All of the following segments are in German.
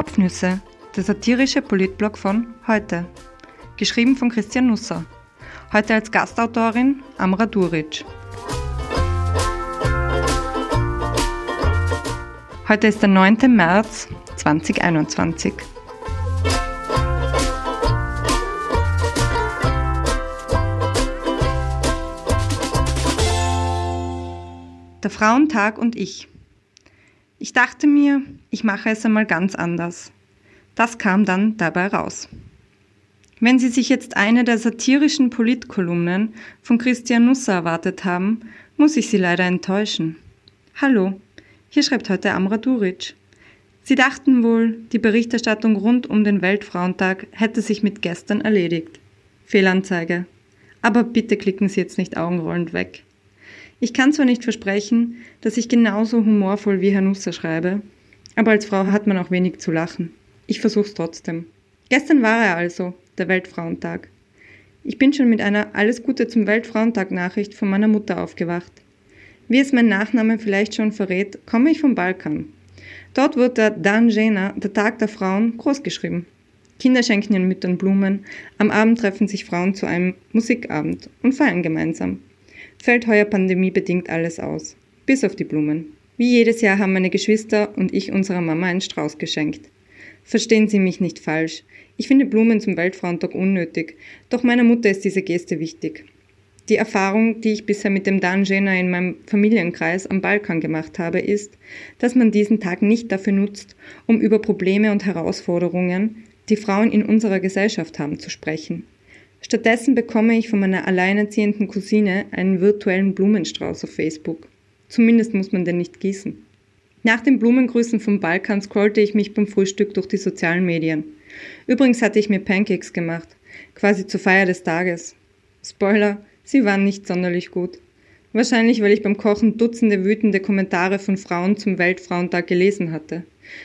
Kopfnüsse, der satirische Politblog von heute. Geschrieben von Christian Nusser. Heute als Gastautorin Amra Duric. Heute ist der 9. März 2021. Der Frauentag und ich. Ich dachte mir, ich mache es einmal ganz anders. Das kam dann dabei raus. Wenn Sie sich jetzt eine der satirischen Politkolumnen von Christian Nusser erwartet haben, muss ich Sie leider enttäuschen. Hallo, hier schreibt heute Amra Duric. Sie dachten wohl, die Berichterstattung rund um den Weltfrauentag hätte sich mit gestern erledigt. Fehlanzeige. Aber bitte klicken Sie jetzt nicht augenrollend weg. Ich kann zwar nicht versprechen, dass ich genauso humorvoll wie Herr Nusser schreibe, aber als Frau hat man auch wenig zu lachen. Ich versuch's trotzdem. Gestern war er also, der Weltfrauentag. Ich bin schon mit einer Alles Gute zum Weltfrauentag Nachricht von meiner Mutter aufgewacht. Wie es mein Nachname vielleicht schon verrät, komme ich vom Balkan. Dort wird der Dan Jena, der Tag der Frauen, großgeschrieben. Kinder schenken ihren Müttern Blumen, am Abend treffen sich Frauen zu einem Musikabend und feiern gemeinsam fällt heuer pandemiebedingt alles aus. Bis auf die Blumen. Wie jedes Jahr haben meine Geschwister und ich unserer Mama einen Strauß geschenkt. Verstehen Sie mich nicht falsch. Ich finde Blumen zum Weltfrauentag unnötig, doch meiner Mutter ist diese Geste wichtig. Die Erfahrung, die ich bisher mit dem Danjena in meinem Familienkreis am Balkan gemacht habe, ist, dass man diesen Tag nicht dafür nutzt, um über Probleme und Herausforderungen, die Frauen in unserer Gesellschaft haben, zu sprechen. Stattdessen bekomme ich von meiner alleinerziehenden Cousine einen virtuellen Blumenstrauß auf Facebook. Zumindest muss man den nicht gießen. Nach den Blumengrüßen vom Balkan scrollte ich mich beim Frühstück durch die sozialen Medien. Übrigens hatte ich mir Pancakes gemacht, quasi zur Feier des Tages. Spoiler, sie waren nicht sonderlich gut. Wahrscheinlich, weil ich beim Kochen Dutzende wütende Kommentare von Frauen zum Weltfrauentag gelesen hatte.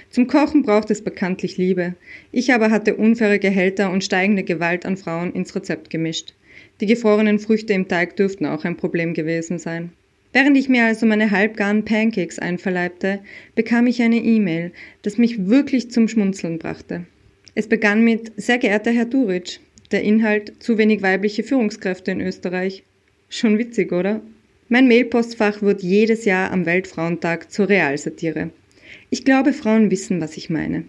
Zum Kochen braucht es bekanntlich Liebe. Ich aber hatte unfaire Gehälter und steigende Gewalt an Frauen ins Rezept gemischt. Die gefrorenen Früchte im Teig dürften auch ein Problem gewesen sein. Während ich mir also meine halbgaren Pancakes einverleibte, bekam ich eine E-Mail, das mich wirklich zum Schmunzeln brachte. Es begann mit Sehr geehrter Herr Duric, der Inhalt zu wenig weibliche Führungskräfte in Österreich. Schon witzig, oder? Mein Mailpostfach wird jedes Jahr am Weltfrauentag zur Realsatire. Ich glaube, Frauen wissen, was ich meine.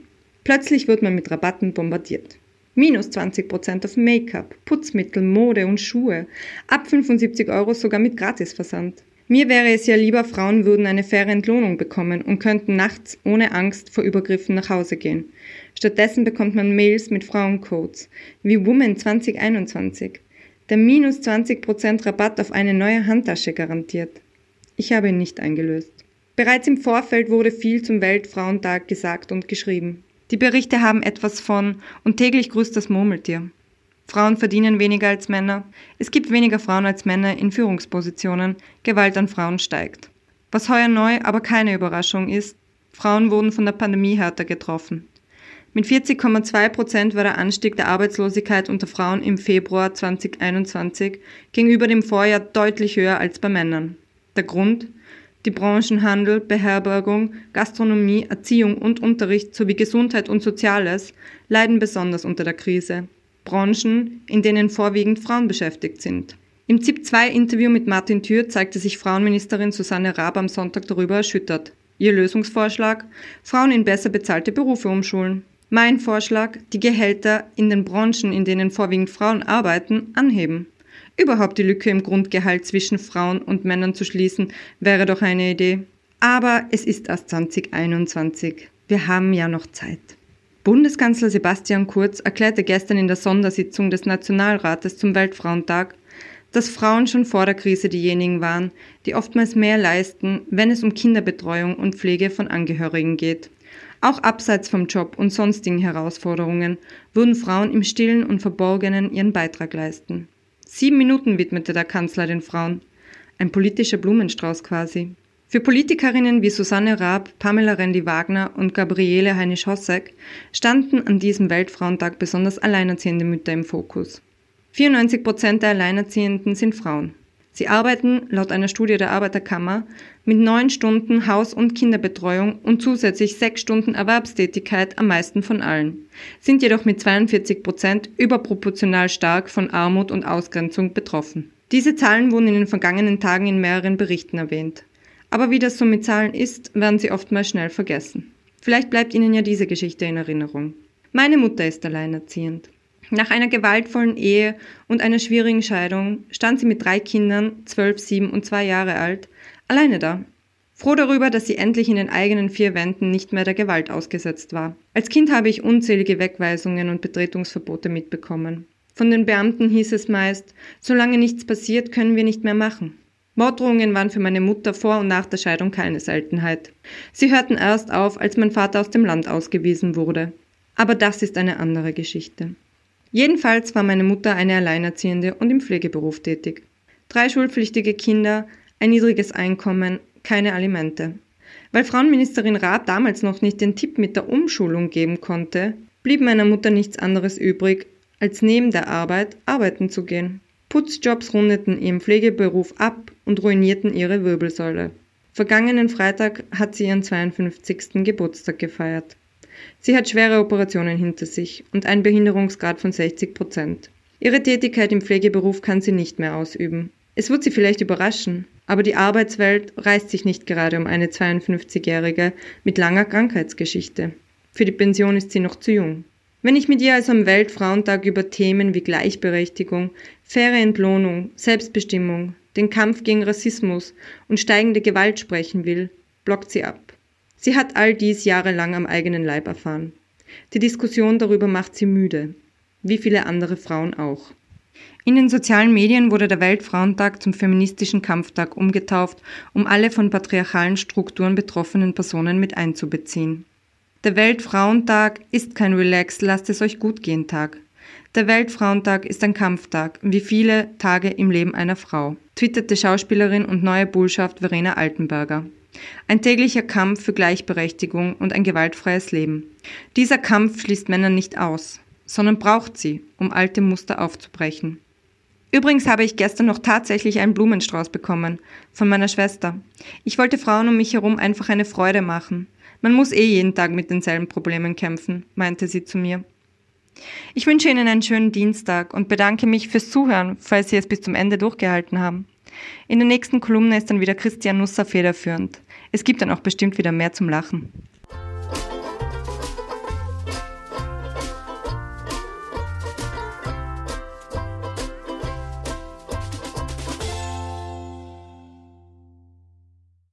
Plötzlich wird man mit Rabatten bombardiert. Minus 20% auf Make-up, Putzmittel, Mode und Schuhe. Ab 75 Euro sogar mit Gratisversand. Mir wäre es ja lieber, Frauen würden eine faire Entlohnung bekommen und könnten nachts ohne Angst vor Übergriffen nach Hause gehen. Stattdessen bekommt man Mails mit Frauencodes, wie Woman 2021, der minus 20% Rabatt auf eine neue Handtasche garantiert. Ich habe ihn nicht eingelöst. Bereits im Vorfeld wurde viel zum Weltfrauentag gesagt und geschrieben. Die Berichte haben etwas von und täglich grüßt das Murmeltier. Frauen verdienen weniger als Männer, es gibt weniger Frauen als Männer in Führungspositionen, Gewalt an Frauen steigt. Was heuer neu, aber keine Überraschung ist, Frauen wurden von der Pandemie härter getroffen. Mit 40,2 Prozent war der Anstieg der Arbeitslosigkeit unter Frauen im Februar 2021 gegenüber dem Vorjahr deutlich höher als bei Männern. Der Grund? Die Branchen Handel, Beherbergung, Gastronomie, Erziehung und Unterricht sowie Gesundheit und Soziales leiden besonders unter der Krise. Branchen, in denen vorwiegend Frauen beschäftigt sind. Im ZIP-2-Interview mit Martin Thür zeigte sich Frauenministerin Susanne Raab am Sonntag darüber erschüttert. Ihr Lösungsvorschlag? Frauen in besser bezahlte Berufe umschulen. Mein Vorschlag? Die Gehälter in den Branchen, in denen vorwiegend Frauen arbeiten, anheben. Überhaupt die Lücke im Grundgehalt zwischen Frauen und Männern zu schließen, wäre doch eine Idee. Aber es ist erst 2021. Wir haben ja noch Zeit. Bundeskanzler Sebastian Kurz erklärte gestern in der Sondersitzung des Nationalrates zum Weltfrauentag, dass Frauen schon vor der Krise diejenigen waren, die oftmals mehr leisten, wenn es um Kinderbetreuung und Pflege von Angehörigen geht. Auch abseits vom Job und sonstigen Herausforderungen würden Frauen im stillen und verborgenen ihren Beitrag leisten. Sieben Minuten widmete der Kanzler den Frauen. Ein politischer Blumenstrauß quasi. Für Politikerinnen wie Susanne Raab, Pamela Rendi-Wagner und Gabriele Heinisch-Hossek standen an diesem Weltfrauentag besonders alleinerziehende Mütter im Fokus. 94 Prozent der Alleinerziehenden sind Frauen. Sie arbeiten, laut einer Studie der Arbeiterkammer, mit neun Stunden Haus- und Kinderbetreuung und zusätzlich sechs Stunden Erwerbstätigkeit am meisten von allen, sind jedoch mit 42 Prozent überproportional stark von Armut und Ausgrenzung betroffen. Diese Zahlen wurden in den vergangenen Tagen in mehreren Berichten erwähnt. Aber wie das so mit Zahlen ist, werden sie oftmals schnell vergessen. Vielleicht bleibt Ihnen ja diese Geschichte in Erinnerung. Meine Mutter ist alleinerziehend. Nach einer gewaltvollen Ehe und einer schwierigen Scheidung stand sie mit drei Kindern, zwölf, sieben und zwei Jahre alt, alleine da. Froh darüber, dass sie endlich in den eigenen vier Wänden nicht mehr der Gewalt ausgesetzt war. Als Kind habe ich unzählige Wegweisungen und Betretungsverbote mitbekommen. Von den Beamten hieß es meist, solange nichts passiert, können wir nicht mehr machen. Morddrohungen waren für meine Mutter vor und nach der Scheidung keine Seltenheit. Sie hörten erst auf, als mein Vater aus dem Land ausgewiesen wurde. Aber das ist eine andere Geschichte. Jedenfalls war meine Mutter eine Alleinerziehende und im Pflegeberuf tätig. Drei schulpflichtige Kinder, ein niedriges Einkommen, keine Alimente. Weil Frauenministerin Raab damals noch nicht den Tipp mit der Umschulung geben konnte, blieb meiner Mutter nichts anderes übrig, als neben der Arbeit arbeiten zu gehen. Putzjobs rundeten ihren Pflegeberuf ab und ruinierten ihre Wirbelsäule. Vergangenen Freitag hat sie ihren 52. Geburtstag gefeiert. Sie hat schwere Operationen hinter sich und einen Behinderungsgrad von 60 Prozent. Ihre Tätigkeit im Pflegeberuf kann sie nicht mehr ausüben. Es wird sie vielleicht überraschen, aber die Arbeitswelt reißt sich nicht gerade um eine 52-Jährige mit langer Krankheitsgeschichte. Für die Pension ist sie noch zu jung. Wenn ich mit ihr also am Weltfrauentag über Themen wie Gleichberechtigung, faire Entlohnung, Selbstbestimmung, den Kampf gegen Rassismus und steigende Gewalt sprechen will, blockt sie ab. Sie hat all dies jahrelang am eigenen Leib erfahren. Die Diskussion darüber macht sie müde, wie viele andere Frauen auch. In den sozialen Medien wurde der Weltfrauentag zum feministischen Kampftag umgetauft, um alle von patriarchalen Strukturen betroffenen Personen mit einzubeziehen. Der Weltfrauentag ist kein Relax, lasst es euch gut gehen Tag. Der Weltfrauentag ist ein Kampftag, wie viele Tage im Leben einer Frau, twitterte Schauspielerin und neue Bullschaft Verena Altenberger. Ein täglicher Kampf für Gleichberechtigung und ein gewaltfreies Leben. Dieser Kampf schließt Männer nicht aus, sondern braucht sie, um alte Muster aufzubrechen. Übrigens habe ich gestern noch tatsächlich einen Blumenstrauß bekommen von meiner Schwester. Ich wollte Frauen um mich herum einfach eine Freude machen. Man muss eh jeden Tag mit denselben Problemen kämpfen, meinte sie zu mir. Ich wünsche Ihnen einen schönen Dienstag und bedanke mich fürs Zuhören, falls Sie es bis zum Ende durchgehalten haben. In der nächsten Kolumne ist dann wieder Christian Nusser federführend. Es gibt dann auch bestimmt wieder mehr zum Lachen.